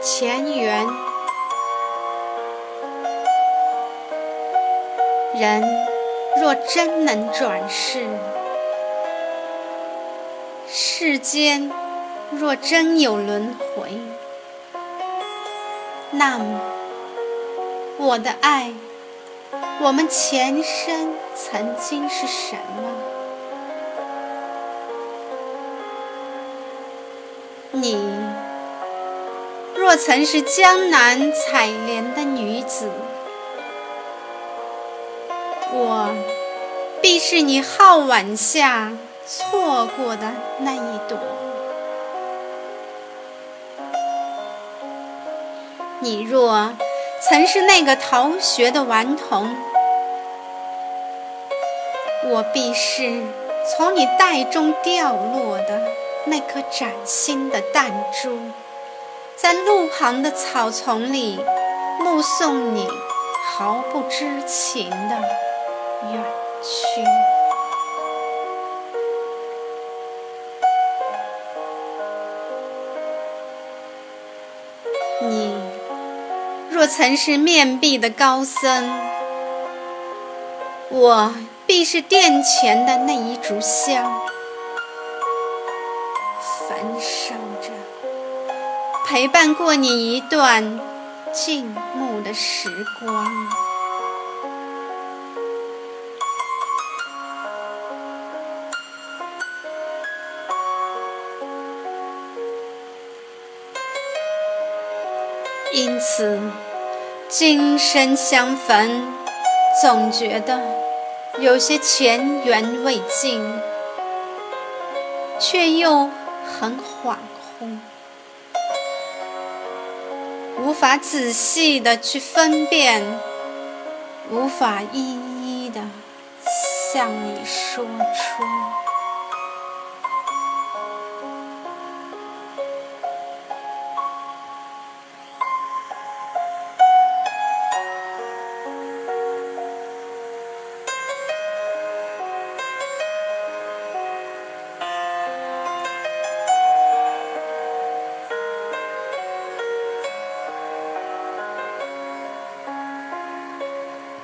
前缘。人若真能转世，世间若真有轮回，那么我的爱，我们前生曾经是什么？你若曾是江南采莲的女子。我必是你皓晚下错过的那一朵。你若曾是那个逃学的顽童，我必是从你袋中掉落的那颗崭新的弹珠，路旁的草丛里目送你毫不知情的。远去。你若曾是面壁的高僧，我必是殿前的那一炷香，焚烧，陪伴过你一段静穆的时光。因此，今生相逢，总觉得有些前缘未尽，却又很恍惚，无法仔细的去分辨，无法一一的向你说出。